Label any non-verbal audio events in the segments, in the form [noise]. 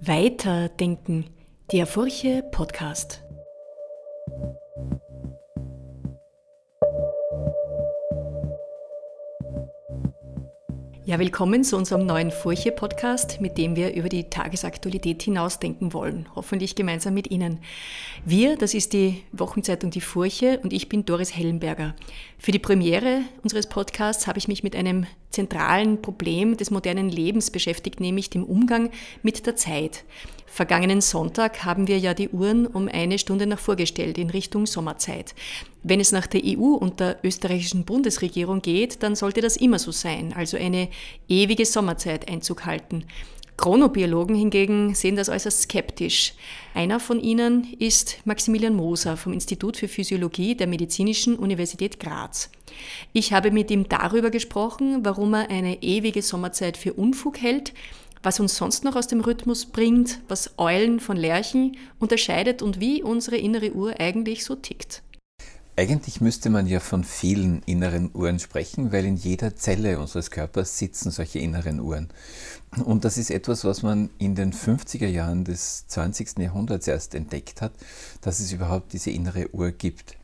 Weiterdenken, der Furche Podcast. Ja, willkommen zu unserem neuen Furche-Podcast, mit dem wir über die Tagesaktualität hinausdenken wollen. Hoffentlich gemeinsam mit Ihnen. Wir, das ist die Wochenzeitung Die Furche und ich bin Doris Hellenberger. Für die Premiere unseres Podcasts habe ich mich mit einem zentralen Problem des modernen Lebens beschäftigt, nämlich dem Umgang mit der Zeit. Vergangenen Sonntag haben wir ja die Uhren um eine Stunde nach vorgestellt in Richtung Sommerzeit. Wenn es nach der EU und der österreichischen Bundesregierung geht, dann sollte das immer so sein, also eine ewige Sommerzeit Einzug halten. Chronobiologen hingegen sehen das äußerst skeptisch. Einer von ihnen ist Maximilian Moser vom Institut für Physiologie der Medizinischen Universität Graz. Ich habe mit ihm darüber gesprochen, warum er eine ewige Sommerzeit für Unfug hält, was uns sonst noch aus dem Rhythmus bringt, was Eulen von Lerchen unterscheidet und wie unsere innere Uhr eigentlich so tickt. Eigentlich müsste man ja von vielen inneren Uhren sprechen, weil in jeder Zelle unseres Körpers sitzen solche inneren Uhren. Und das ist etwas, was man in den 50er Jahren des 20. Jahrhunderts erst entdeckt hat, dass es überhaupt diese innere Uhr gibt.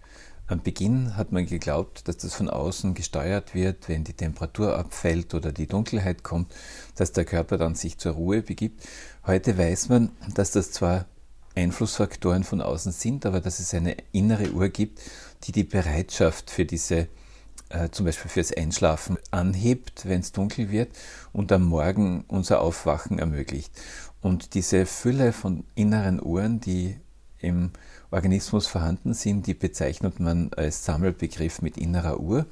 Am Beginn hat man geglaubt, dass das von außen gesteuert wird, wenn die Temperatur abfällt oder die Dunkelheit kommt, dass der Körper dann sich zur Ruhe begibt. Heute weiß man, dass das zwar Einflussfaktoren von außen sind, aber dass es eine innere Uhr gibt, die die Bereitschaft für diese, äh, zum Beispiel fürs Einschlafen anhebt, wenn es dunkel wird und am Morgen unser Aufwachen ermöglicht. Und diese Fülle von inneren Uhren, die im Organismus vorhanden sind, die bezeichnet man als Sammelbegriff mit innerer Uhr.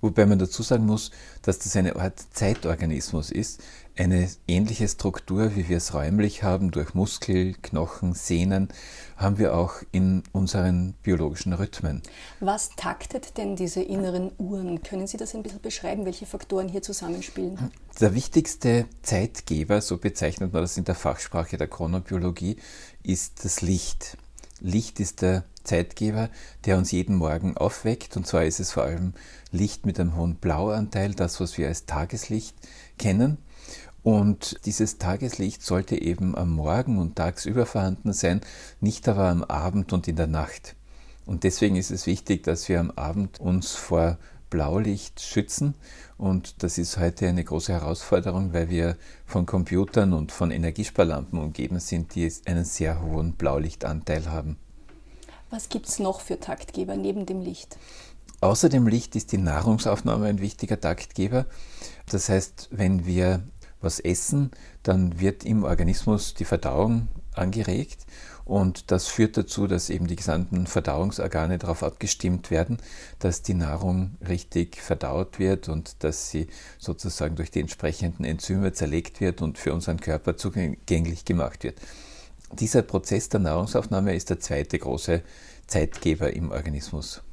Wobei man dazu sagen muss, dass das eine Art Zeitorganismus ist, eine ähnliche Struktur, wie wir es räumlich haben, durch Muskel, Knochen, Sehnen, haben wir auch in unseren biologischen Rhythmen. Was taktet denn diese inneren Uhren? Können Sie das ein bisschen beschreiben, welche Faktoren hier zusammenspielen? Der wichtigste Zeitgeber, so bezeichnet man das in der Fachsprache der Chronobiologie, ist das Licht. Licht ist der Zeitgeber, der uns jeden Morgen aufweckt. Und zwar ist es vor allem Licht mit einem hohen Blauanteil, das, was wir als Tageslicht kennen. Und dieses Tageslicht sollte eben am Morgen und tagsüber vorhanden sein, nicht aber am Abend und in der Nacht. Und deswegen ist es wichtig, dass wir am Abend uns vor Blaulicht schützen. Und das ist heute eine große Herausforderung, weil wir von Computern und von Energiesparlampen umgeben sind, die einen sehr hohen Blaulichtanteil haben. Was gibt es noch für Taktgeber neben dem Licht? Außer dem Licht ist die Nahrungsaufnahme ein wichtiger Taktgeber. Das heißt, wenn wir was essen, dann wird im Organismus die Verdauung angeregt und das führt dazu, dass eben die gesamten Verdauungsorgane darauf abgestimmt werden, dass die Nahrung richtig verdaut wird und dass sie sozusagen durch die entsprechenden Enzyme zerlegt wird und für unseren Körper zugänglich gemacht wird. Dieser Prozess der Nahrungsaufnahme ist der zweite große Zeitgeber im Organismus.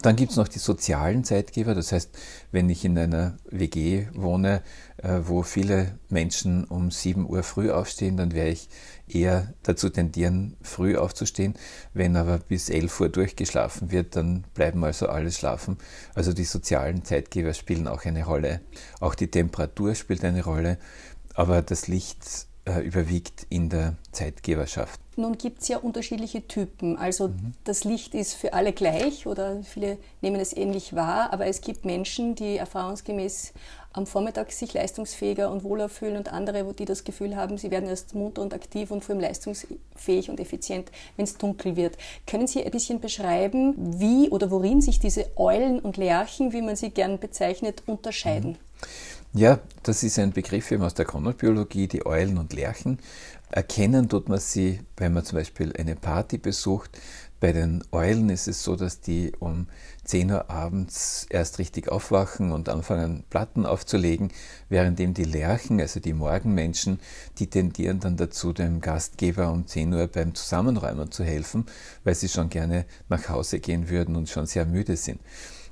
Dann gibt es noch die sozialen Zeitgeber, das heißt, wenn ich in einer WG wohne, äh, wo viele Menschen um 7 Uhr früh aufstehen, dann werde ich eher dazu tendieren, früh aufzustehen. Wenn aber bis 11 Uhr durchgeschlafen wird, dann bleiben also alle schlafen. Also die sozialen Zeitgeber spielen auch eine Rolle. Auch die Temperatur spielt eine Rolle, aber das Licht überwiegt in der Zeitgeberschaft. Nun gibt es ja unterschiedliche Typen. Also mhm. das Licht ist für alle gleich oder viele nehmen es ähnlich wahr, aber es gibt Menschen, die erfahrungsgemäß am Vormittag sich leistungsfähiger und wohler fühlen und andere, die das Gefühl haben, sie werden erst munter und aktiv und vor allem leistungsfähig und effizient, wenn es dunkel wird. Können Sie ein bisschen beschreiben, wie oder worin sich diese Eulen und Lerchen, wie man sie gern bezeichnet, unterscheiden? Ja, das ist ein Begriff eben aus der Chronobiologie, die Eulen und Lerchen. Erkennen tut man sie, wenn man zum Beispiel eine Party besucht. Bei den Eulen ist es so, dass die um 10 Uhr abends erst richtig aufwachen und anfangen, Platten aufzulegen, währenddem die Lerchen, also die Morgenmenschen, die tendieren dann dazu, dem Gastgeber um 10 Uhr beim Zusammenräumen zu helfen, weil sie schon gerne nach Hause gehen würden und schon sehr müde sind.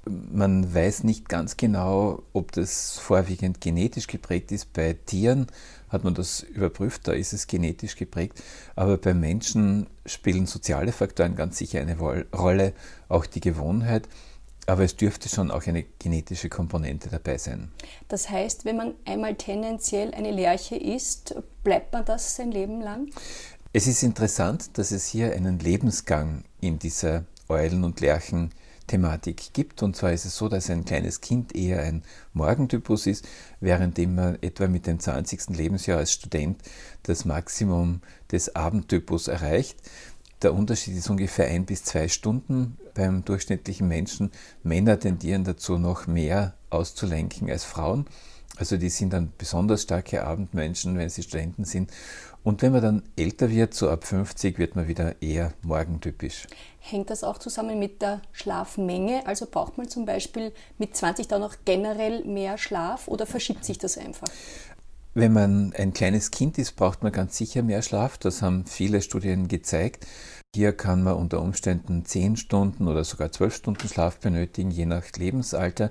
Man weiß nicht ganz genau, ob das vorwiegend genetisch geprägt ist. Bei Tieren hat man das überprüft, da ist es genetisch geprägt. Aber bei Menschen spielen soziale Faktoren ganz sicher eine Rolle, auch die Gewohnheit. Aber es dürfte schon auch eine genetische Komponente dabei sein. Das heißt, wenn man einmal tendenziell eine Lerche ist, bleibt man das sein Leben lang? Es ist interessant, dass es hier einen Lebensgang in dieser Eulen- und Lerchen-Thematik gibt. Und zwar ist es so, dass ein kleines Kind eher ein Morgentypus ist, währenddem man etwa mit dem 20. Lebensjahr als Student das Maximum des Abendtypus erreicht. Der Unterschied ist ungefähr ein bis zwei Stunden beim durchschnittlichen Menschen. Männer tendieren dazu, noch mehr auszulenken als Frauen. Also die sind dann besonders starke Abendmenschen, wenn sie Studenten sind. Und wenn man dann älter wird, so ab 50, wird man wieder eher morgentypisch. Hängt das auch zusammen mit der Schlafmenge? Also braucht man zum Beispiel mit 20 dann auch generell mehr Schlaf oder verschiebt sich das einfach? Wenn man ein kleines Kind ist, braucht man ganz sicher mehr Schlaf. Das haben viele Studien gezeigt. Hier kann man unter Umständen 10 Stunden oder sogar 12 Stunden Schlaf benötigen, je nach Lebensalter.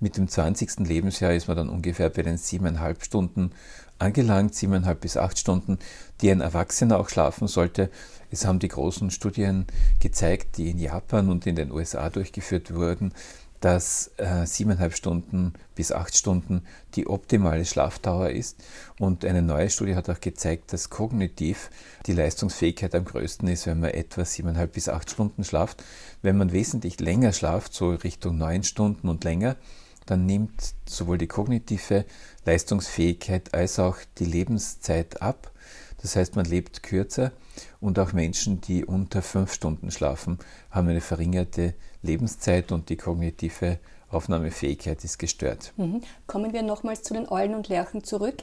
Mit dem 20. Lebensjahr ist man dann ungefähr bei den 7,5 Stunden angelangt, 7,5 bis 8 Stunden, die ein Erwachsener auch schlafen sollte. Es haben die großen Studien gezeigt, die in Japan und in den USA durchgeführt wurden, dass äh, siebeneinhalb Stunden bis acht Stunden die optimale Schlafdauer ist. Und eine neue Studie hat auch gezeigt, dass kognitiv die Leistungsfähigkeit am größten ist, wenn man etwa siebeneinhalb bis acht Stunden schlaft. Wenn man wesentlich länger schlaft, so Richtung neun Stunden und länger, dann nimmt sowohl die kognitive Leistungsfähigkeit als auch die Lebenszeit ab. Das heißt, man lebt kürzer und auch Menschen, die unter fünf Stunden schlafen, haben eine verringerte Lebenszeit und die kognitive Aufnahmefähigkeit ist gestört. Mhm. Kommen wir nochmals zu den Eulen und Lerchen zurück.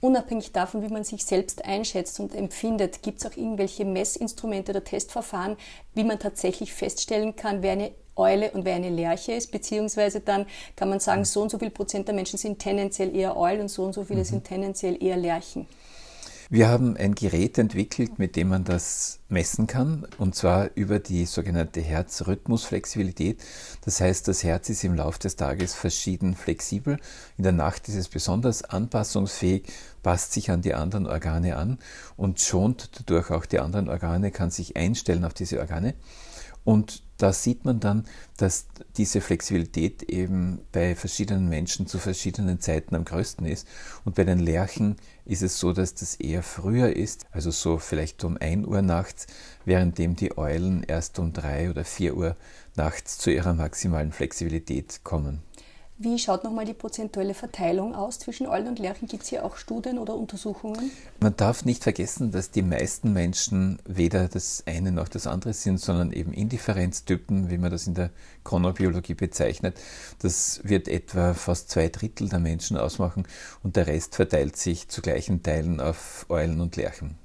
Unabhängig davon, wie man sich selbst einschätzt und empfindet, gibt es auch irgendwelche Messinstrumente oder Testverfahren, wie man tatsächlich feststellen kann, wer eine Eule und wer eine Lerche ist, beziehungsweise dann kann man sagen, so und so viel Prozent der Menschen sind tendenziell eher Eulen und so und so viele mhm. sind tendenziell eher Lerchen. Wir haben ein Gerät entwickelt, mit dem man das messen kann, und zwar über die sogenannte Herzrhythmusflexibilität. Das heißt, das Herz ist im Laufe des Tages verschieden flexibel. In der Nacht ist es besonders anpassungsfähig, passt sich an die anderen Organe an und schont dadurch auch die anderen Organe, kann sich einstellen auf diese Organe. Und da sieht man dann, dass diese Flexibilität eben bei verschiedenen Menschen zu verschiedenen Zeiten am größten ist. Und bei den Lerchen ist es so, dass das eher früher ist, also so vielleicht um 1 Uhr nachts, währenddem die Eulen erst um 3 oder 4 Uhr nachts zu ihrer maximalen Flexibilität kommen. Wie schaut nochmal die prozentuelle Verteilung aus zwischen Eulen und Lerchen? Gibt es hier auch Studien oder Untersuchungen? Man darf nicht vergessen, dass die meisten Menschen weder das eine noch das andere sind, sondern eben Indifferenztypen, wie man das in der Chronobiologie bezeichnet. Das wird etwa fast zwei Drittel der Menschen ausmachen und der Rest verteilt sich zu gleichen Teilen auf Eulen und Lerchen.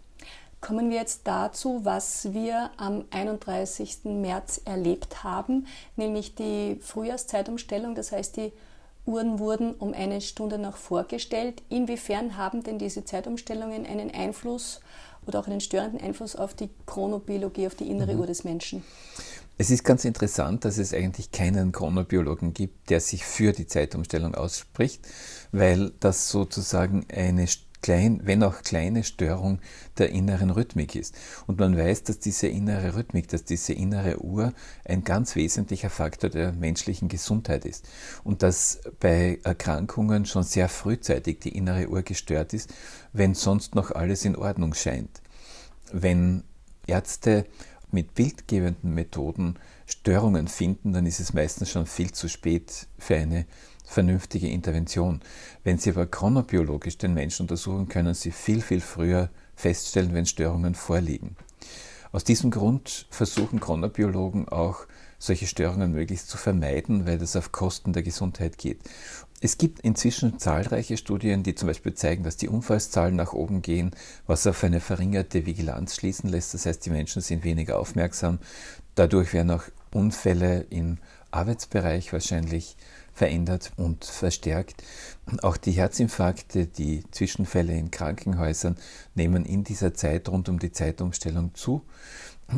Kommen wir jetzt dazu, was wir am 31. März erlebt haben, nämlich die Frühjahrszeitumstellung. Das heißt, die Uhren wurden um eine Stunde nach vorgestellt. Inwiefern haben denn diese Zeitumstellungen einen Einfluss oder auch einen störenden Einfluss auf die Chronobiologie, auf die innere mhm. Uhr des Menschen? Es ist ganz interessant, dass es eigentlich keinen Chronobiologen gibt, der sich für die Zeitumstellung ausspricht, weil das sozusagen eine klein, wenn auch kleine Störung der inneren Rhythmik ist. Und man weiß, dass diese innere Rhythmik, dass diese innere Uhr ein ganz wesentlicher Faktor der menschlichen Gesundheit ist. Und dass bei Erkrankungen schon sehr frühzeitig die innere Uhr gestört ist, wenn sonst noch alles in Ordnung scheint. Wenn Ärzte mit bildgebenden Methoden Störungen finden, dann ist es meistens schon viel zu spät für eine vernünftige Intervention. Wenn Sie aber chronobiologisch den Menschen untersuchen, können Sie viel, viel früher feststellen, wenn Störungen vorliegen. Aus diesem Grund versuchen Chronobiologen auch, solche Störungen möglichst zu vermeiden, weil das auf Kosten der Gesundheit geht. Es gibt inzwischen zahlreiche Studien, die zum Beispiel zeigen, dass die Unfallszahlen nach oben gehen, was auf eine verringerte Vigilanz schließen lässt. Das heißt, die Menschen sind weniger aufmerksam. Dadurch werden auch Unfälle im Arbeitsbereich wahrscheinlich verändert und verstärkt. Auch die Herzinfarkte, die Zwischenfälle in Krankenhäusern nehmen in dieser Zeit rund um die Zeitumstellung zu.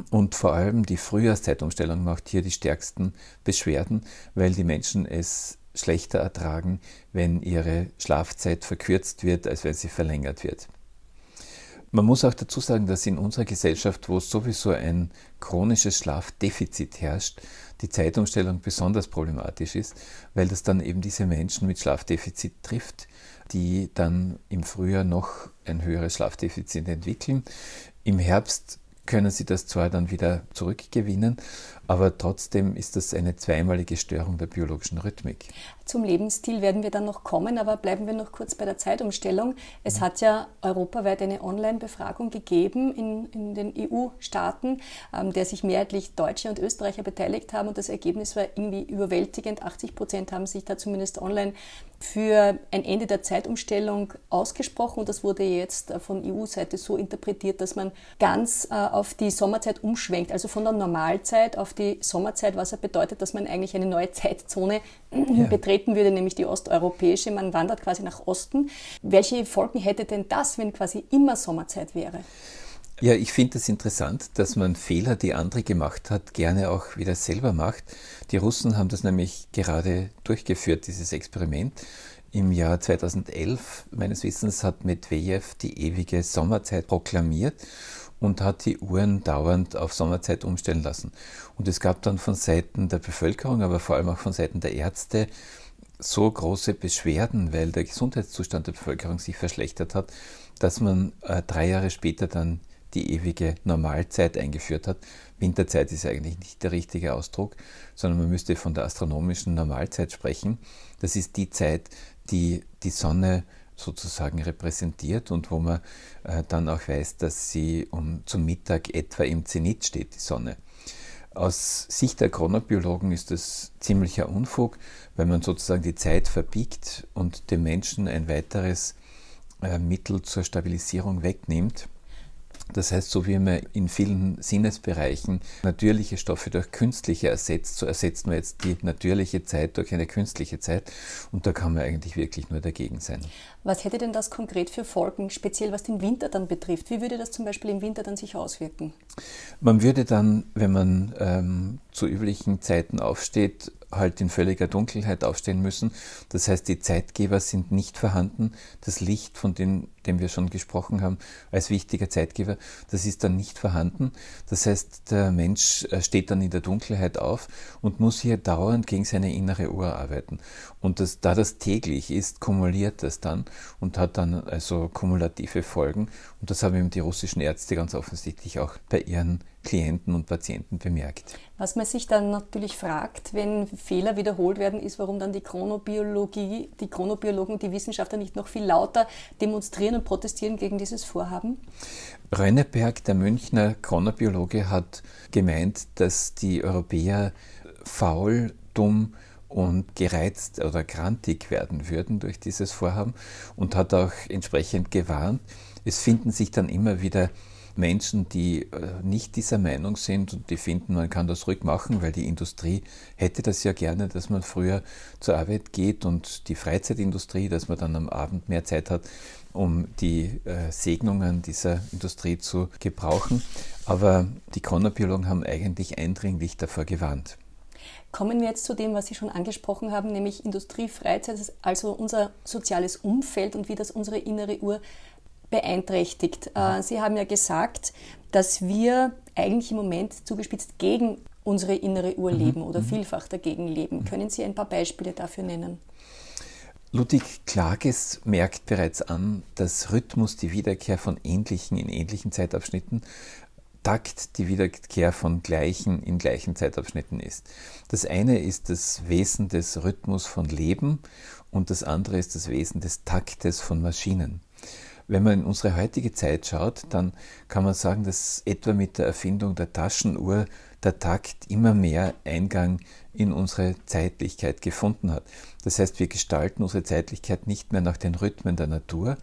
Und vor allem die Frühjahrszeitumstellung macht hier die stärksten Beschwerden, weil die Menschen es schlechter ertragen, wenn ihre Schlafzeit verkürzt wird, als wenn sie verlängert wird. Man muss auch dazu sagen, dass in unserer Gesellschaft, wo sowieso ein chronisches Schlafdefizit herrscht, die Zeitumstellung besonders problematisch ist, weil das dann eben diese Menschen mit Schlafdefizit trifft. die dann im Frühjahr noch ein höheres Schlafdefizit entwickeln. Im Herbst können sie das zwar dann wieder zurückgewinnen, aber trotzdem ist das eine zweimalige Störung der biologischen Rhythmik. Zum Lebensstil werden wir dann noch kommen, aber bleiben wir noch kurz bei der Zeitumstellung. Es hat ja europaweit eine Online-Befragung gegeben in, in den EU-Staaten, ähm, der sich mehrheitlich Deutsche und Österreicher beteiligt haben und das Ergebnis war irgendwie überwältigend. 80 Prozent haben sich da zumindest online für ein Ende der Zeitumstellung ausgesprochen und das wurde jetzt von EU-Seite so interpretiert, dass man ganz äh, auf die Sommerzeit umschwenkt, also von der Normalzeit auf die Sommerzeit, was ja bedeutet, dass man eigentlich eine neue Zeitzone ja. [clears throat] betreten würde, nämlich die osteuropäische. Man wandert quasi nach Osten. Welche Folgen hätte denn das, wenn quasi immer Sommerzeit wäre? Ja, ich finde es interessant, dass man Fehler, die andere gemacht hat, gerne auch wieder selber macht. Die Russen haben das nämlich gerade durchgeführt, dieses Experiment. Im Jahr 2011, meines Wissens, hat Medvedev die ewige Sommerzeit proklamiert und hat die Uhren dauernd auf Sommerzeit umstellen lassen. Und es gab dann von Seiten der Bevölkerung, aber vor allem auch von Seiten der Ärzte so große Beschwerden, weil der Gesundheitszustand der Bevölkerung sich verschlechtert hat, dass man äh, drei Jahre später dann die ewige Normalzeit eingeführt hat. Winterzeit ist eigentlich nicht der richtige Ausdruck, sondern man müsste von der astronomischen Normalzeit sprechen. Das ist die Zeit, die die Sonne sozusagen repräsentiert und wo man äh, dann auch weiß, dass sie um, zum Mittag etwa im Zenit steht, die Sonne. Aus Sicht der Chronobiologen ist das ziemlicher Unfug, weil man sozusagen die Zeit verbiegt und dem Menschen ein weiteres äh, Mittel zur Stabilisierung wegnimmt. Das heißt, so wie man in vielen Sinnesbereichen natürliche Stoffe durch künstliche ersetzt, so ersetzt man jetzt die natürliche Zeit durch eine künstliche Zeit. Und da kann man eigentlich wirklich nur dagegen sein. Was hätte denn das konkret für Folgen, speziell was den Winter dann betrifft? Wie würde das zum Beispiel im Winter dann sich auswirken? Man würde dann, wenn man ähm, zu üblichen Zeiten aufsteht, halt in völliger Dunkelheit aufstehen müssen. Das heißt, die Zeitgeber sind nicht vorhanden. Das Licht, von dem, dem wir schon gesprochen haben, als wichtiger Zeitgeber, das ist dann nicht vorhanden. Das heißt, der Mensch äh, steht dann in der Dunkelheit auf und muss hier dauernd gegen seine innere Uhr arbeiten. Und das, da das täglich ist, kumuliert das dann und hat dann also kumulative Folgen. Und das haben eben die russischen Ärzte ganz offensichtlich auch bei ihren Klienten und Patienten bemerkt. Was man sich dann natürlich fragt, wenn Fehler wiederholt werden, ist, warum dann die Chronobiologie, die Chronobiologen, die Wissenschaftler nicht noch viel lauter demonstrieren und protestieren gegen dieses Vorhaben? Rönneberg, der Münchner Chronobiologe, hat gemeint, dass die Europäer faul, dumm und gereizt oder grantig werden würden durch dieses Vorhaben und hat auch entsprechend gewarnt. Es finden sich dann immer wieder Menschen, die äh, nicht dieser Meinung sind und die finden, man kann das ruhig machen, weil die Industrie hätte das ja gerne, dass man früher zur Arbeit geht und die Freizeitindustrie, dass man dann am Abend mehr Zeit hat, um die äh, Segnungen dieser Industrie zu gebrauchen. Aber die Chronobiologen haben eigentlich eindringlich davor gewarnt. Kommen wir jetzt zu dem, was Sie schon angesprochen haben, nämlich Industrie, Freizeit, also unser soziales Umfeld und wie das unsere innere Uhr beeinträchtigt. Äh, Sie haben ja gesagt, dass wir eigentlich im Moment zugespitzt gegen unsere innere Uhr mhm. leben oder mhm. vielfach dagegen leben. Mhm. Können Sie ein paar Beispiele dafür nennen? Ludwig Klages merkt bereits an, dass Rhythmus die Wiederkehr von ähnlichen in ähnlichen Zeitabschnitten, Takt die Wiederkehr von gleichen in gleichen Zeitabschnitten ist. Das eine ist das Wesen des Rhythmus von Leben und das andere ist das Wesen des Taktes von Maschinen. Wenn man in unsere heutige Zeit schaut, dann kann man sagen, dass etwa mit der Erfindung der Taschenuhr der Takt immer mehr Eingang in unsere Zeitlichkeit gefunden hat. Das heißt, wir gestalten unsere Zeitlichkeit nicht mehr nach den Rhythmen der Natur,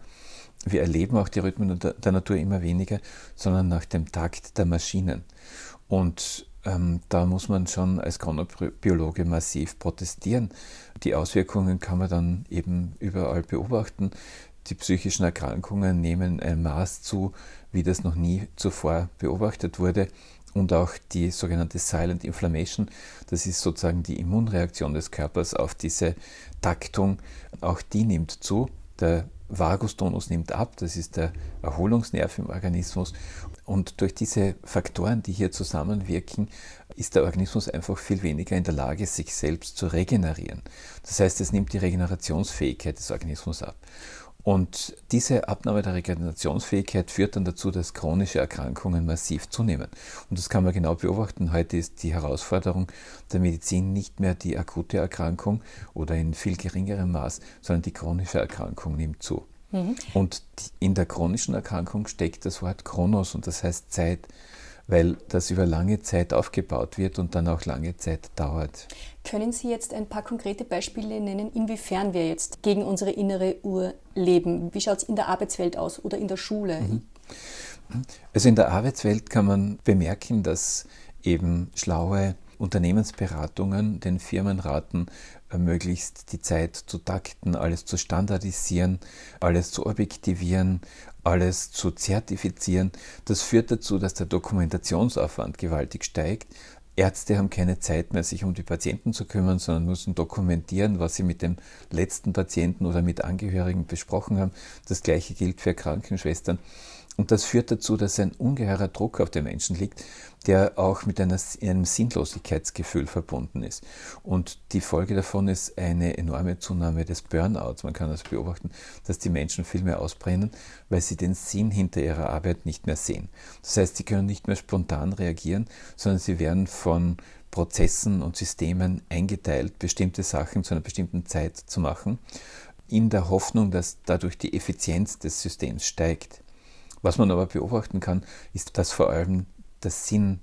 wir erleben auch die Rhythmen der Natur immer weniger, sondern nach dem Takt der Maschinen. Und ähm, da muss man schon als Chronobiologe massiv protestieren. Die Auswirkungen kann man dann eben überall beobachten die psychischen Erkrankungen nehmen ein Maß zu, wie das noch nie zuvor beobachtet wurde. Und auch die sogenannte Silent Inflammation, das ist sozusagen die Immunreaktion des Körpers auf diese Taktung, auch die nimmt zu. Der Vagustonus nimmt ab, das ist der Erholungsnerv im Organismus. Und durch diese Faktoren, die hier zusammenwirken, ist der Organismus einfach viel weniger in der Lage, sich selbst zu regenerieren. Das heißt, es nimmt die Regenerationsfähigkeit des Organismus ab. Und diese Abnahme der Regenerationsfähigkeit führt dann dazu, dass chronische Erkrankungen massiv zunehmen. Und das kann man genau beobachten. Heute ist die Herausforderung der Medizin nicht mehr die akute Erkrankung oder in viel geringerem Maß, sondern die chronische Erkrankung nimmt zu. Mhm. Und in der chronischen Erkrankung steckt das Wort Chronos und das heißt Zeit weil das über lange Zeit aufgebaut wird und dann auch lange Zeit dauert. Können Sie jetzt ein paar konkrete Beispiele nennen, inwiefern wir jetzt gegen unsere innere Uhr leben? Wie schaut es in der Arbeitswelt aus oder in der Schule? Mhm. Also in der Arbeitswelt kann man bemerken, dass eben schlaue Unternehmensberatungen den Firmen raten, möglichst die Zeit zu takten, alles zu standardisieren, alles zu objektivieren, alles zu zertifizieren. Das führt dazu, dass der Dokumentationsaufwand gewaltig steigt. Ärzte haben keine Zeit mehr, sich um die Patienten zu kümmern, sondern müssen dokumentieren, was sie mit dem letzten Patienten oder mit Angehörigen besprochen haben. Das gleiche gilt für Krankenschwestern. Und das führt dazu, dass ein ungeheurer Druck auf den Menschen liegt, der auch mit einer, einem Sinnlosigkeitsgefühl verbunden ist. Und die Folge davon ist eine enorme Zunahme des Burnouts. Man kann also beobachten, dass die Menschen viel mehr ausbrennen, weil sie den Sinn hinter ihrer Arbeit nicht mehr sehen. Das heißt, sie können nicht mehr spontan reagieren, sondern sie werden von Prozessen und Systemen eingeteilt, bestimmte Sachen zu einer bestimmten Zeit zu machen, in der Hoffnung, dass dadurch die Effizienz des Systems steigt. Was man aber beobachten kann, ist, dass vor allem der Sinn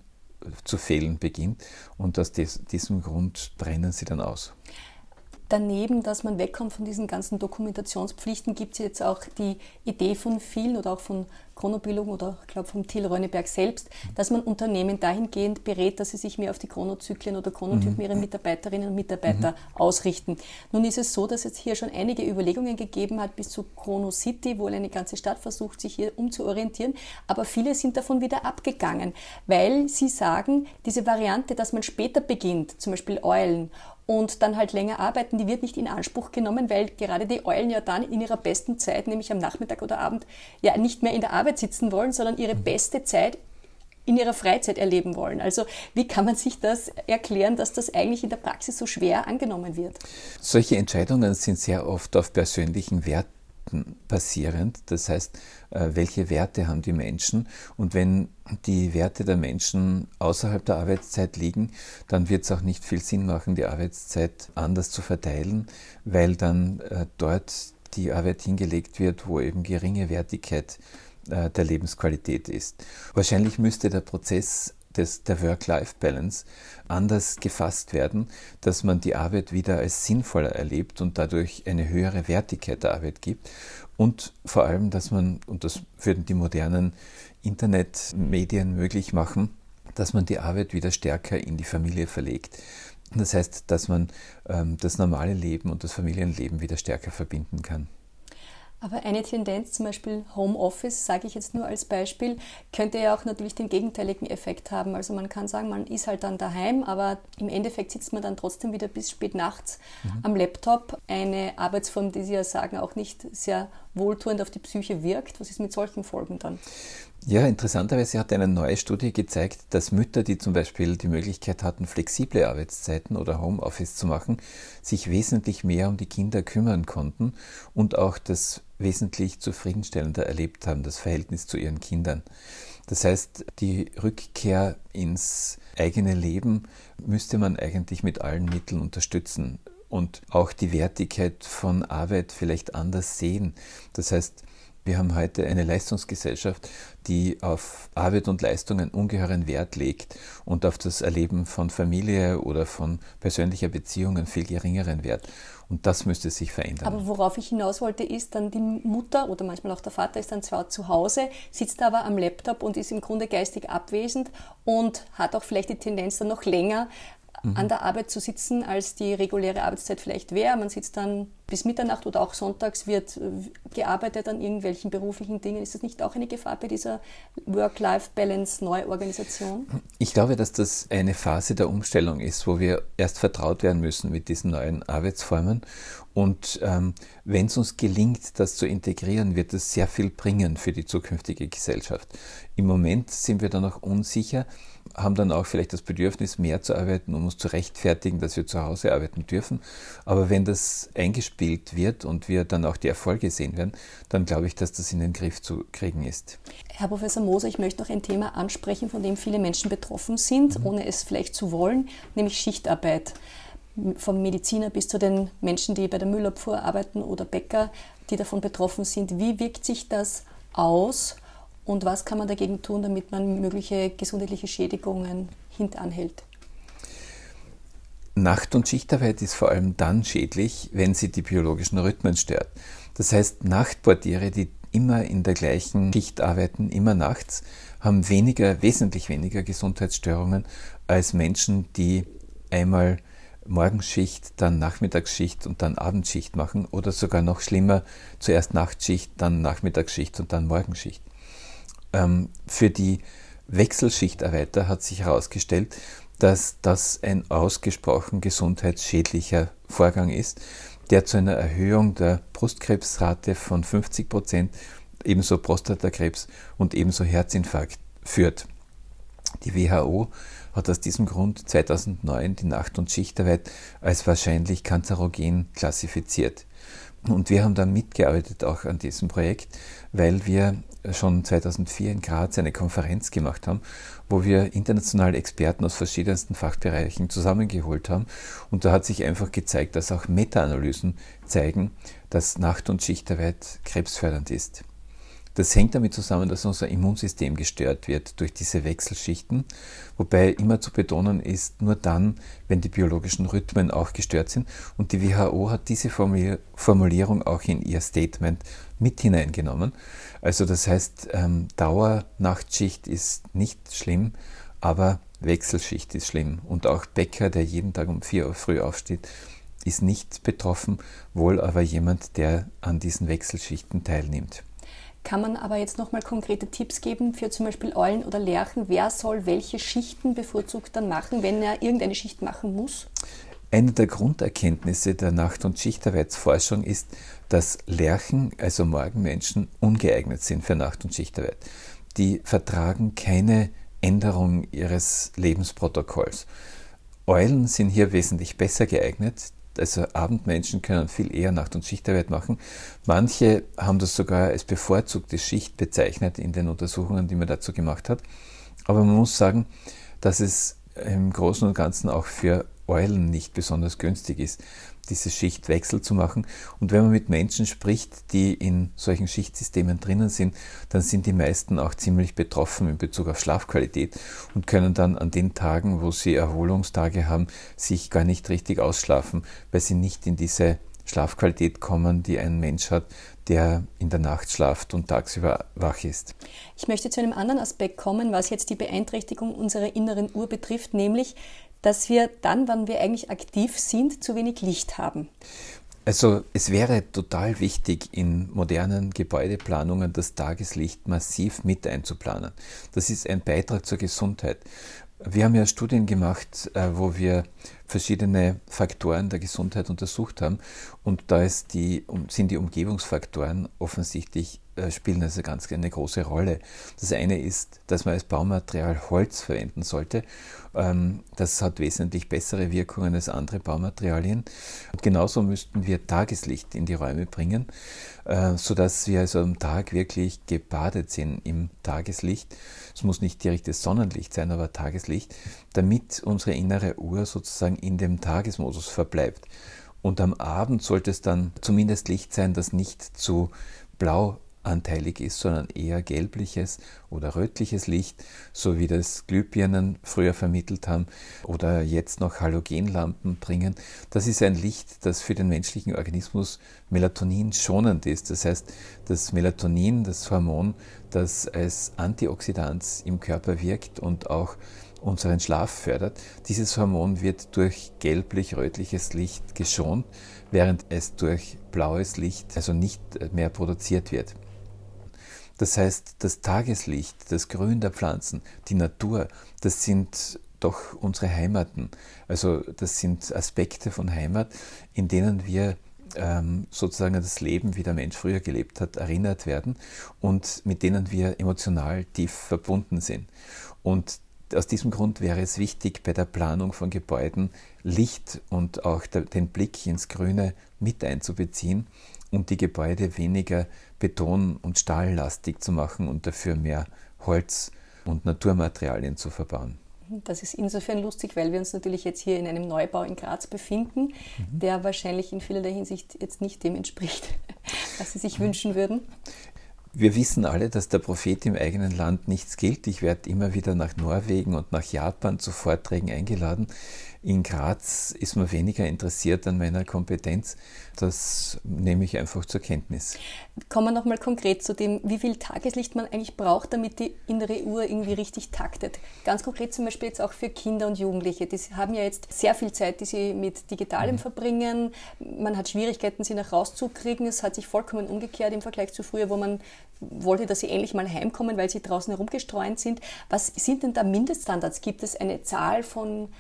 zu fehlen beginnt und aus diesem Grund brennen sie dann aus. Daneben, dass man wegkommt von diesen ganzen Dokumentationspflichten, gibt es jetzt auch die Idee von vielen oder auch von Chronobiologen oder ich glaube vom Till Reuneberg selbst, dass man Unternehmen dahingehend berät, dass sie sich mehr auf die Chronozyklen oder Chronotypen mhm. ihrer Mitarbeiterinnen und Mitarbeiter mhm. ausrichten. Nun ist es so, dass es hier schon einige Überlegungen gegeben hat bis zu Chrono City, wo eine ganze Stadt versucht, sich hier umzuorientieren, aber viele sind davon wieder abgegangen, weil sie sagen, diese Variante, dass man später beginnt, zum Beispiel Eulen und dann halt länger arbeiten, die wird nicht in Anspruch genommen, weil gerade die Eulen ja dann in ihrer besten Zeit, nämlich am Nachmittag oder Abend, ja nicht mehr in der Arbeit sitzen wollen, sondern ihre beste Zeit in ihrer Freizeit erleben wollen. Also wie kann man sich das erklären, dass das eigentlich in der Praxis so schwer angenommen wird? Solche Entscheidungen sind sehr oft auf persönlichen Werten basierend. Das heißt, äh, welche Werte haben die Menschen? Und wenn die Werte der Menschen außerhalb der Arbeitszeit liegen, dann wird es auch nicht viel Sinn machen, die Arbeitszeit anders zu verteilen, weil dann äh, dort die Arbeit hingelegt wird, wo eben geringe Wertigkeit äh, der Lebensqualität ist. Wahrscheinlich müsste der Prozess des, der Work-Life-Balance anders gefasst werden, dass man die Arbeit wieder als sinnvoller erlebt und dadurch eine höhere Wertigkeit der Arbeit gibt und vor allem, dass man, und das würden die modernen Internetmedien möglich machen, dass man die Arbeit wieder stärker in die Familie verlegt. Das heißt, dass man ähm, das normale Leben und das Familienleben wieder stärker verbinden kann. Aber eine Tendenz, zum Beispiel Homeoffice, sage ich jetzt nur als Beispiel, könnte ja auch natürlich den gegenteiligen Effekt haben. Also man kann sagen, man ist halt dann daheim, aber im Endeffekt sitzt man dann trotzdem wieder bis spät nachts mhm. am Laptop. Eine Arbeitsform, die Sie ja sagen, auch nicht sehr wohltuend auf die Psyche wirkt. Was ist mit solchen Folgen dann? Ja, interessanterweise hat eine neue Studie gezeigt, dass Mütter, die zum Beispiel die Möglichkeit hatten, flexible Arbeitszeiten oder Homeoffice zu machen, sich wesentlich mehr um die Kinder kümmern konnten und auch das wesentlich zufriedenstellender erlebt haben, das Verhältnis zu ihren Kindern. Das heißt, die Rückkehr ins eigene Leben müsste man eigentlich mit allen Mitteln unterstützen und auch die Wertigkeit von Arbeit vielleicht anders sehen. Das heißt, wir haben heute eine Leistungsgesellschaft, die auf Arbeit und Leistung einen ungeheuren Wert legt und auf das Erleben von Familie oder von persönlicher Beziehung einen viel geringeren Wert. Und das müsste sich verändern. Aber worauf ich hinaus wollte, ist dann die Mutter oder manchmal auch der Vater ist dann zwar zu Hause, sitzt aber am Laptop und ist im Grunde geistig abwesend und hat auch vielleicht die Tendenz dann noch länger mhm. an der Arbeit zu sitzen, als die reguläre Arbeitszeit vielleicht wäre. Man sitzt dann bis Mitternacht oder auch sonntags wird äh, gearbeitet an irgendwelchen beruflichen Dingen. Ist das nicht auch eine Gefahr bei dieser Work-Life-Balance-Neuorganisation? Ich glaube, dass das eine Phase der Umstellung ist, wo wir erst vertraut werden müssen mit diesen neuen Arbeitsformen. Und ähm, wenn es uns gelingt, das zu integrieren, wird es sehr viel bringen für die zukünftige Gesellschaft. Im Moment sind wir da noch unsicher, haben dann auch vielleicht das Bedürfnis, mehr zu arbeiten, um uns zu rechtfertigen, dass wir zu Hause arbeiten dürfen. Aber wenn das eingespielt wird und wir dann auch die Erfolge sehen werden, dann glaube ich, dass das in den Griff zu kriegen ist. Herr Professor Moser, ich möchte noch ein Thema ansprechen, von dem viele Menschen betroffen sind, mhm. ohne es vielleicht zu wollen, nämlich Schichtarbeit. Vom Mediziner bis zu den Menschen, die bei der Müllabfuhr arbeiten oder Bäcker, die davon betroffen sind. Wie wirkt sich das aus? und was kann man dagegen tun, damit man mögliche gesundheitliche Schädigungen hintanhält? Nacht- und Schichtarbeit ist vor allem dann schädlich, wenn sie die biologischen Rhythmen stört. Das heißt, Nachtportiere, die immer in der gleichen Schicht arbeiten, immer nachts, haben weniger, wesentlich weniger Gesundheitsstörungen als Menschen, die einmal Morgenschicht, dann Nachmittagsschicht und dann Abendschicht machen oder sogar noch schlimmer, zuerst Nachtschicht, dann Nachmittagsschicht und dann Morgenschicht. Ähm, für die Wechselschichtarbeiter hat sich herausgestellt, dass das ein ausgesprochen gesundheitsschädlicher Vorgang ist, der zu einer Erhöhung der Brustkrebsrate von 50 Prozent, ebenso Prostatakrebs und ebenso Herzinfarkt führt. Die WHO hat aus diesem Grund 2009 die Nacht- und Schichtarbeit als wahrscheinlich kanzerogen klassifiziert. Und wir haben da mitgearbeitet auch an diesem Projekt, weil wir schon 2004 in Graz eine Konferenz gemacht haben, wo wir internationale Experten aus verschiedensten Fachbereichen zusammengeholt haben. Und da hat sich einfach gezeigt, dass auch Meta-Analysen zeigen, dass Nacht- und Schichtarbeit krebsfördernd ist. Das hängt damit zusammen, dass unser Immunsystem gestört wird durch diese Wechselschichten, wobei immer zu betonen ist, nur dann, wenn die biologischen Rhythmen auch gestört sind. Und die WHO hat diese Formulierung auch in ihr Statement mit hineingenommen. Also das heißt, ähm, Dauernachtschicht ist nicht schlimm, aber Wechselschicht ist schlimm. Und auch Bäcker, der jeden Tag um 4 Uhr früh aufsteht, ist nicht betroffen, wohl aber jemand, der an diesen Wechselschichten teilnimmt. Kann man aber jetzt nochmal konkrete Tipps geben für zum Beispiel Eulen oder Lerchen? Wer soll welche Schichten bevorzugt dann machen, wenn er irgendeine Schicht machen muss? Eine der Grunderkenntnisse der Nacht- und Schichtarbeitsforschung ist, dass Lerchen, also Morgenmenschen, ungeeignet sind für Nacht- und Schichtarbeit. Die vertragen keine Änderung ihres Lebensprotokolls. Eulen sind hier wesentlich besser geeignet also Abendmenschen können viel eher Nacht- und Schichtarbeit machen. Manche haben das sogar als bevorzugte Schicht bezeichnet in den Untersuchungen, die man dazu gemacht hat. Aber man muss sagen, dass es im Großen und Ganzen auch für Eulen nicht besonders günstig ist diese Schichtwechsel zu machen. Und wenn man mit Menschen spricht, die in solchen Schichtsystemen drinnen sind, dann sind die meisten auch ziemlich betroffen in Bezug auf Schlafqualität und können dann an den Tagen, wo sie Erholungstage haben, sich gar nicht richtig ausschlafen, weil sie nicht in diese Schlafqualität kommen, die ein Mensch hat, der in der Nacht schlaft und tagsüber wach ist. Ich möchte zu einem anderen Aspekt kommen, was jetzt die Beeinträchtigung unserer inneren Uhr betrifft, nämlich dass wir dann, wann wir eigentlich aktiv sind, zu wenig Licht haben. Also es wäre total wichtig, in modernen Gebäudeplanungen das Tageslicht massiv mit einzuplanen. Das ist ein Beitrag zur Gesundheit. Wir haben ja Studien gemacht, äh, wo wir verschiedene Faktoren der Gesundheit untersucht haben und da die, sind die Umgebungsfaktoren offensichtlich äh, spielen also ganz eine große Rolle. Das eine ist, dass man als Baumaterial Holz verwenden sollte. Ähm, das hat wesentlich bessere Wirkungen als andere Baumaterialien. Und genauso müssten wir Tageslicht in die Räume bringen, äh, sodass wir also am Tag wirklich gebadet sind im Tageslicht. Es muss nicht direktes Sonnenlicht sein, aber Tageslicht, damit unsere innere Uhr sozusagen in dem Tagesmodus verbleibt. Und am Abend sollte es dann zumindest Licht sein, das nicht zu blau anteilig ist, sondern eher gelbliches oder rötliches Licht, so wie das Glühbirnen früher vermittelt haben oder jetzt noch Halogenlampen bringen. Das ist ein Licht, das für den menschlichen Organismus Melatonin schonend ist. Das heißt, das Melatonin, das Hormon, das als Antioxidant im Körper wirkt und auch unseren Schlaf fördert. Dieses Hormon wird durch gelblich-rötliches Licht geschont, während es durch blaues Licht also nicht mehr produziert wird. Das heißt, das Tageslicht, das Grün der Pflanzen, die Natur, das sind doch unsere Heimaten. Also das sind Aspekte von Heimat, in denen wir ähm, sozusagen an das Leben, wie der Mensch früher gelebt hat, erinnert werden und mit denen wir emotional tief verbunden sind. Und aus diesem Grund wäre es wichtig, bei der Planung von Gebäuden Licht und auch den Blick ins Grüne mit einzubeziehen und die Gebäude weniger beton- und stahllastig zu machen und dafür mehr Holz und Naturmaterialien zu verbauen. Das ist insofern lustig, weil wir uns natürlich jetzt hier in einem Neubau in Graz befinden, mhm. der wahrscheinlich in vielerlei Hinsicht jetzt nicht dem entspricht, [laughs] was Sie sich mhm. wünschen würden. Wir wissen alle, dass der Prophet im eigenen Land nichts gilt. Ich werde immer wieder nach Norwegen und nach Japan zu Vorträgen eingeladen. In Graz ist man weniger interessiert an meiner Kompetenz. Das nehme ich einfach zur Kenntnis. Kommen wir nochmal konkret zu dem, wie viel Tageslicht man eigentlich braucht, damit die innere Uhr irgendwie richtig taktet. Ganz konkret zum Beispiel jetzt auch für Kinder und Jugendliche. Die haben ja jetzt sehr viel Zeit, die sie mit Digitalem mhm. verbringen. Man hat Schwierigkeiten, sie nach rauszukriegen. Es hat sich vollkommen umgekehrt im Vergleich zu früher, wo man wollte, dass sie endlich mal heimkommen, weil sie draußen herumgestreunt sind. Was sind denn da Mindeststandards? Gibt es eine Zahl von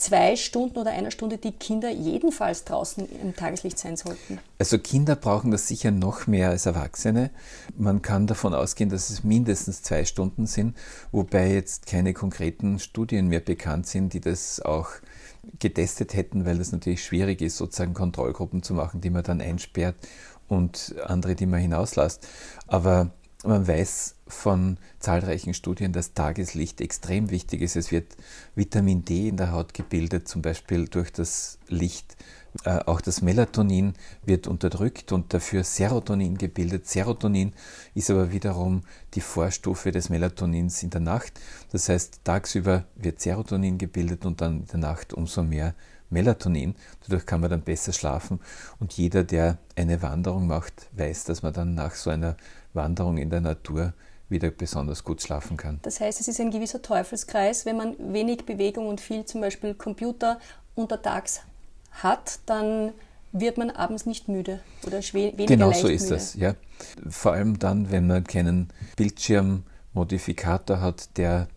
zwei Stunden oder einer Stunde, die Kinder jedenfalls draußen im Tageslicht sein sollten? Also Kinder brauchen das sicher noch mehr als Erwachsene. Man kann davon ausgehen, dass es mindestens zwei Stunden sind, wobei jetzt keine konkreten Studien mehr bekannt sind, die das auch getestet hätten, weil es natürlich schwierig ist, sozusagen Kontrollgruppen zu machen, die man dann einsperrt und andere, die man hinauslässt. Aber man weiß von zahlreichen Studien, dass Tageslicht extrem wichtig ist. Es wird Vitamin D in der Haut gebildet, zum Beispiel durch das Licht. Äh, auch das Melatonin wird unterdrückt und dafür Serotonin gebildet. Serotonin ist aber wiederum die Vorstufe des Melatonins in der Nacht. Das heißt, tagsüber wird Serotonin gebildet und dann in der Nacht umso mehr Melatonin. Dadurch kann man dann besser schlafen. Und jeder, der eine Wanderung macht, weiß, dass man dann nach so einer Wanderung in der Natur wieder besonders gut schlafen kann. Das heißt, es ist ein gewisser Teufelskreis. Wenn man wenig Bewegung und viel zum Beispiel Computer untertags hat, dann wird man abends nicht müde oder weniger Genau so ist müde. das, ja. Vor allem dann, wenn man keinen Bildschirmmodifikator hat, der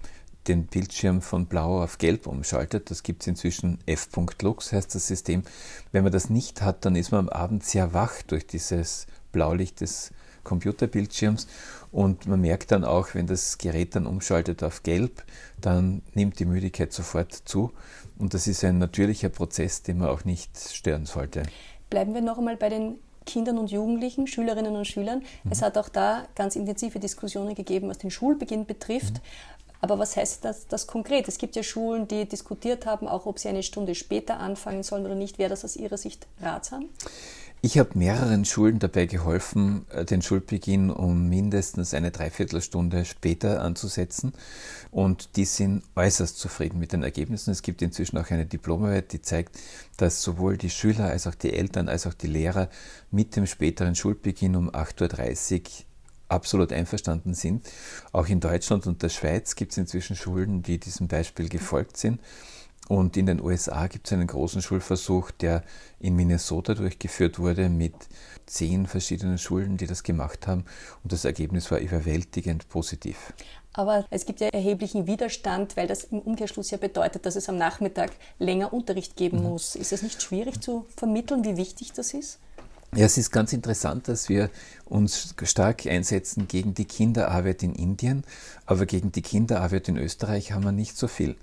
den Bildschirm von blau auf gelb umschaltet. Das gibt es inzwischen f.lux, heißt das System. Wenn man das nicht hat, dann ist man am Abend sehr wach durch dieses Blaulicht des Computerbildschirms und man merkt dann auch, wenn das Gerät dann umschaltet auf gelb, dann nimmt die Müdigkeit sofort zu und das ist ein natürlicher Prozess, den man auch nicht stören sollte. Bleiben wir noch einmal bei den Kindern und Jugendlichen, Schülerinnen und Schülern. Mhm. Es hat auch da ganz intensive Diskussionen gegeben, was den Schulbeginn betrifft. Mhm. Aber was heißt das, das konkret? Es gibt ja Schulen, die diskutiert haben, auch ob sie eine Stunde später anfangen sollen oder nicht. Wäre das aus Ihrer Sicht ratsam? Ich habe mehreren Schulen dabei geholfen, äh, den Schulbeginn um mindestens eine Dreiviertelstunde später anzusetzen. Und die sind äußerst zufrieden mit den Ergebnissen. Es gibt inzwischen auch eine Diplomarbeit, die zeigt, dass sowohl die Schüler als auch die Eltern als auch die Lehrer mit dem späteren Schulbeginn um 8.30 Uhr absolut einverstanden sind. Auch in Deutschland und der Schweiz gibt es inzwischen Schulen, die diesem Beispiel gefolgt sind. Und in den USA gibt es einen großen Schulversuch, der in Minnesota durchgeführt wurde mit zehn verschiedenen Schulen, die das gemacht haben. Und das Ergebnis war überwältigend positiv. Aber es gibt ja erheblichen Widerstand, weil das im Umkehrschluss ja bedeutet, dass es am Nachmittag länger Unterricht geben mhm. muss. Ist es nicht schwierig zu vermitteln, wie wichtig das ist? Ja, es ist ganz interessant, dass wir uns stark einsetzen gegen die Kinderarbeit in Indien, aber gegen die Kinderarbeit in Österreich haben wir nicht so viel.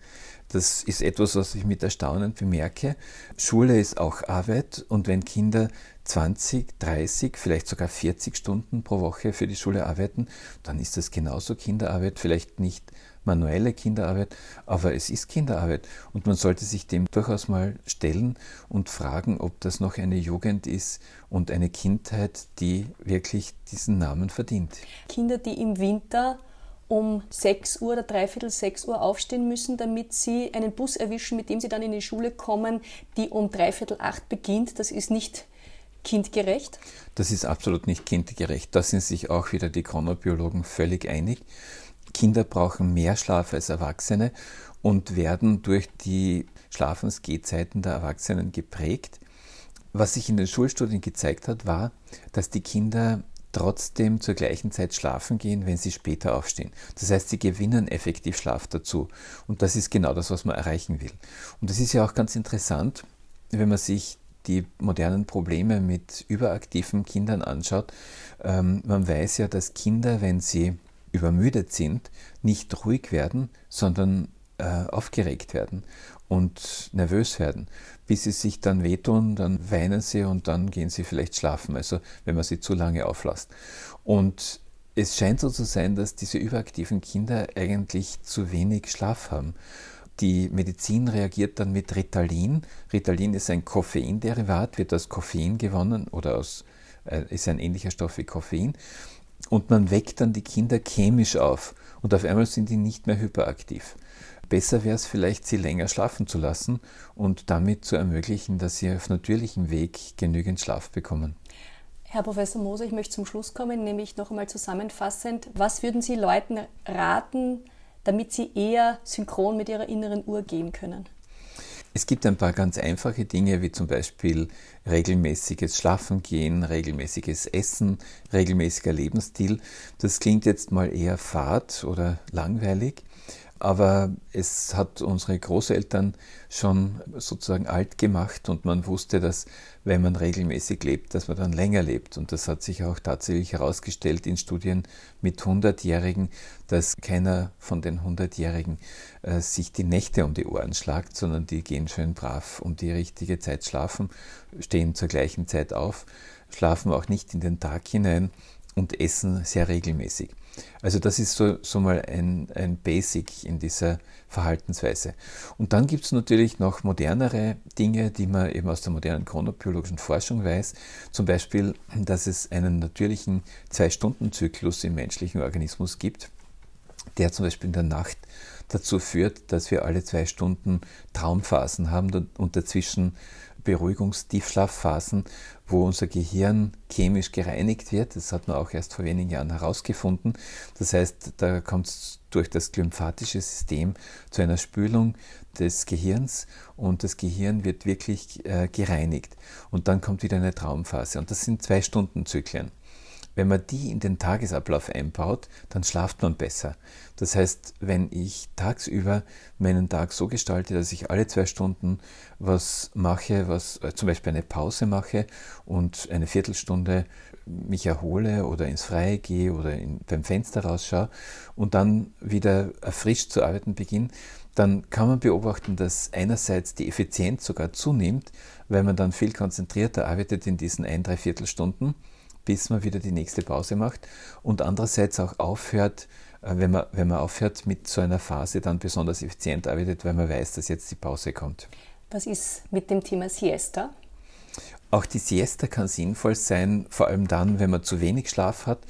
Das ist etwas, was ich mit Erstaunen bemerke. Schule ist auch Arbeit und wenn Kinder 20, 30, vielleicht sogar 40 Stunden pro Woche für die Schule arbeiten, dann ist das genauso Kinderarbeit, vielleicht nicht manuelle Kinderarbeit, aber es ist Kinderarbeit und man sollte sich dem durchaus mal stellen und fragen, ob das noch eine Jugend ist und eine Kindheit, die wirklich diesen Namen verdient. Kinder, die im Winter um 6 Uhr oder dreiviertel 6 Uhr aufstehen müssen, damit sie einen Bus erwischen, mit dem sie dann in die Schule kommen, die um dreiviertel 8 beginnt. Das ist nicht kindgerecht? Das ist absolut nicht kindgerecht. Da sind sich auch wieder die Chronobiologen völlig einig. Kinder brauchen mehr Schlaf als Erwachsene und werden durch die Schlafensgehzeiten der Erwachsenen geprägt. Was sich in den Schulstudien gezeigt hat, war, dass die Kinder trotzdem zur gleichen Zeit schlafen gehen, wenn sie später aufstehen. Das heißt, sie gewinnen effektiv Schlaf dazu. Und das ist genau das, was man erreichen will. Und das ist ja auch ganz interessant, wenn man sich die modernen Probleme mit überaktiven Kindern anschaut. Ähm, man weiß ja, dass Kinder, wenn sie übermüdet sind, nicht ruhig werden, sondern äh, aufgeregt werden und nervös werden. Bis sie sich dann wehtun, dann weinen sie und dann gehen sie vielleicht schlafen, also wenn man sie zu lange auflässt. Und es scheint so zu sein, dass diese überaktiven Kinder eigentlich zu wenig Schlaf haben. Die Medizin reagiert dann mit Ritalin. Ritalin ist ein Koffeinderivat, wird aus Koffein gewonnen oder aus, äh, ist ein ähnlicher Stoff wie Koffein. Und man weckt dann die Kinder chemisch auf und auf einmal sind die nicht mehr hyperaktiv. Besser wäre es vielleicht, sie länger schlafen zu lassen und damit zu ermöglichen, dass sie auf natürlichem Weg genügend Schlaf bekommen. Herr Professor Moser, ich möchte zum Schluss kommen, nämlich noch einmal zusammenfassend. Was würden Sie Leuten raten, damit sie eher synchron mit ihrer inneren Uhr gehen können? Es gibt ein paar ganz einfache Dinge, wie zum Beispiel regelmäßiges Schlafengehen, regelmäßiges Essen, regelmäßiger Lebensstil. Das klingt jetzt mal eher fad oder langweilig, aber es hat unsere Großeltern schon sozusagen alt gemacht und man wusste, dass wenn man regelmäßig lebt, dass man dann länger lebt. Und das hat sich auch tatsächlich herausgestellt in Studien mit 100-Jährigen, dass keiner von den 100-Jährigen äh, sich die Nächte um die Ohren schlagt, sondern die gehen schön brav um die richtige Zeit schlafen, stehen zur gleichen Zeit auf, schlafen auch nicht in den Tag hinein und essen sehr regelmäßig. Also das ist so, so mal ein, ein Basic in dieser Verhaltensweise. Und dann gibt es natürlich noch modernere Dinge, die man eben aus der modernen chronobiologischen Forschung weiß. Zum Beispiel, dass es einen natürlichen Zwei-Stunden-Zyklus im menschlichen Organismus gibt, der zum Beispiel in der Nacht dazu führt, dass wir alle zwei Stunden Traumphasen haben und dazwischen Beruhigungs-Tiefschlafphasen, wo unser Gehirn chemisch gereinigt wird. Das hat man auch erst vor wenigen Jahren herausgefunden. Das heißt, da kommt es durch das glymphatische System zu einer Spülung des Gehirns und das Gehirn wird wirklich äh, gereinigt. Und dann kommt wieder eine Traumphase. Und das sind zwei Stunden Zyklen. Wenn man die in den Tagesablauf einbaut, dann schlaft man besser. Das heißt, wenn ich tagsüber meinen Tag so gestalte, dass ich alle zwei Stunden was mache, was äh, zum Beispiel eine Pause mache und eine Viertelstunde mich erhole oder ins Freie gehe oder in, beim Fenster rausschaue und dann wieder erfrischt zu arbeiten beginne, dann kann man beobachten, dass einerseits die Effizienz sogar zunimmt, weil man dann viel konzentrierter arbeitet in diesen ein, drei Viertelstunden bis man wieder die nächste Pause macht und andererseits auch aufhört, äh, wenn man, wenn man aufhört mit so einer Phase, dann besonders effizient arbeitet, weil man weiß, dass jetzt die Pause kommt. Was ist mit dem Thema Siesta? Auch die Siesta kann sinnvoll sein, vor allem dann, wenn man zu wenig Schlaf hat.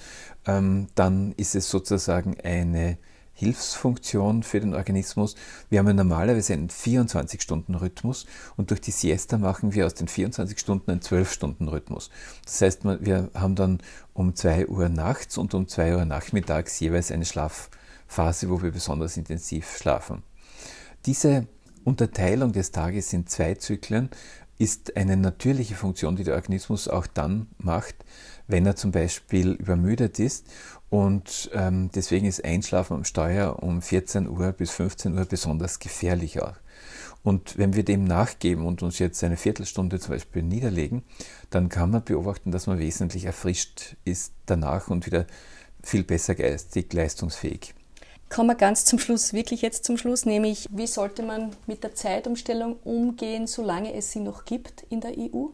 Ähm, dann ist es sozusagen eine Hilfsfunktion für den Organismus. Wir haben ja normalerweise einen 24-Stunden-Rhythmus und durch die Siesta machen wir aus den 24 Stunden einen 12-Stunden-Rhythmus. Das heißt, wir haben dann um 2 Uhr nachts und um 2 Uhr nachmittags jeweils eine Schlafphase, wo wir besonders intensiv schlafen. Diese Unterteilung des Tages in zwei Zyklen ist eine natürliche Funktion, die der Organismus auch dann macht, wenn er zum Beispiel übermüdet ist. Und ähm, deswegen ist Einschlafen am Steuer um 14 Uhr bis 15 Uhr besonders gefährlich auch. Und wenn wir dem nachgeben und uns jetzt eine Viertelstunde zum Beispiel niederlegen, dann kann man beobachten, dass man wesentlich erfrischt ist danach und wieder viel besser geistig leistungsfähig. Kommen wir ganz zum Schluss, wirklich jetzt zum Schluss, nämlich wie sollte man mit der Zeitumstellung umgehen, solange es sie noch gibt in der EU?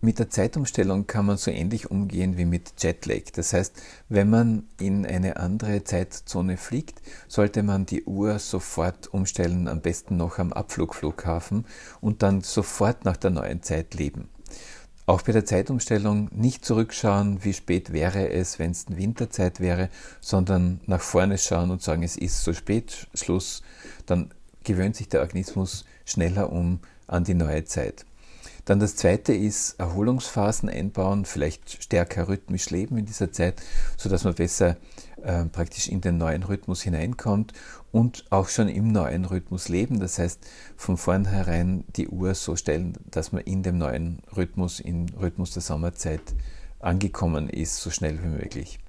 Mit der Zeitumstellung kann man so ähnlich umgehen wie mit Jetlag. Das heißt, wenn man in eine andere Zeitzone fliegt, sollte man die Uhr sofort umstellen, am besten noch am Abflugflughafen und dann sofort nach der neuen Zeit leben. Auch bei der Zeitumstellung nicht zurückschauen, wie spät wäre es, wenn es Winterzeit wäre, sondern nach vorne schauen und sagen, es ist so spät, Schluss. Dann gewöhnt sich der Organismus schneller um an die neue Zeit. Dann das zweite ist Erholungsphasen einbauen, vielleicht stärker rhythmisch leben in dieser Zeit, sodass man besser äh, praktisch in den neuen Rhythmus hineinkommt und auch schon im neuen Rhythmus leben. Das heißt, von vornherein die Uhr so stellen, dass man in dem neuen Rhythmus, im Rhythmus der Sommerzeit angekommen ist, so schnell wie möglich.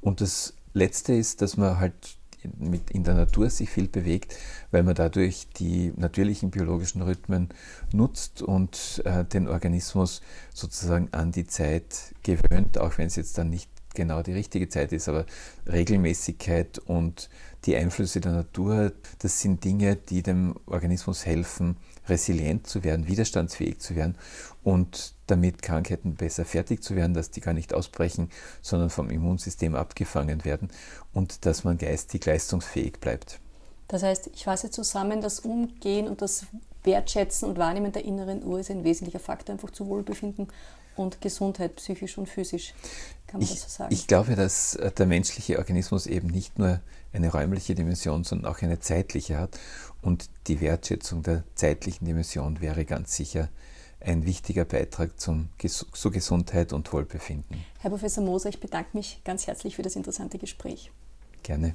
Und das Letzte ist, dass man halt mit in der Natur sich viel bewegt, weil man dadurch die natürlichen biologischen Rhythmen nutzt und äh, den Organismus sozusagen an die Zeit gewöhnt, auch wenn es jetzt dann nicht genau die richtige Zeit ist, aber Regelmäßigkeit und die Einflüsse der Natur, das sind Dinge, die dem Organismus helfen, resilient zu werden, widerstandsfähig zu werden und damit Krankheiten besser fertig zu werden, dass die gar nicht ausbrechen, sondern vom Immunsystem abgefangen werden und dass man geistig leistungsfähig bleibt. Das heißt, ich fasse zusammen, das Umgehen und das Wertschätzen und Wahrnehmen der inneren Uhr ist ein wesentlicher Faktor einfach zu Wohlbefinden und Gesundheit, psychisch und physisch, kann man ich, das so sagen. Ich glaube, dass der menschliche Organismus eben nicht nur eine räumliche Dimension, sondern auch eine zeitliche hat. Und die Wertschätzung der zeitlichen Dimension wäre ganz sicher ein wichtiger Beitrag zum, zur Gesundheit und Wohlbefinden. Herr Professor Moser, ich bedanke mich ganz herzlich für das interessante Gespräch. Gerne.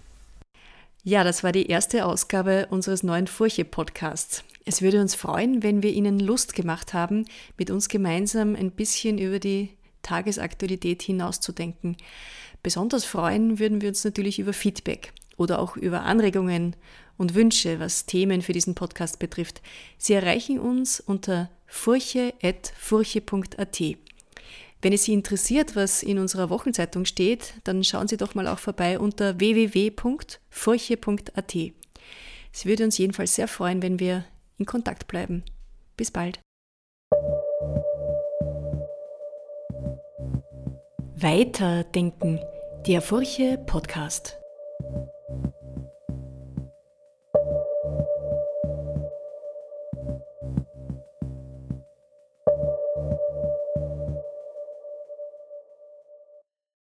Ja, das war die erste Ausgabe unseres neuen Furche-Podcasts. Es würde uns freuen, wenn wir Ihnen Lust gemacht haben, mit uns gemeinsam ein bisschen über die Tagesaktualität hinauszudenken. Besonders freuen würden wir uns natürlich über Feedback oder auch über Anregungen und Wünsche, was Themen für diesen Podcast betrifft. Sie erreichen uns unter furche.furche.at. Wenn es Sie interessiert, was in unserer Wochenzeitung steht, dann schauen Sie doch mal auch vorbei unter www.furche.at. Es würde uns jedenfalls sehr freuen, wenn wir in Kontakt bleiben. Bis bald. Weiterdenken. Der Furche Podcast.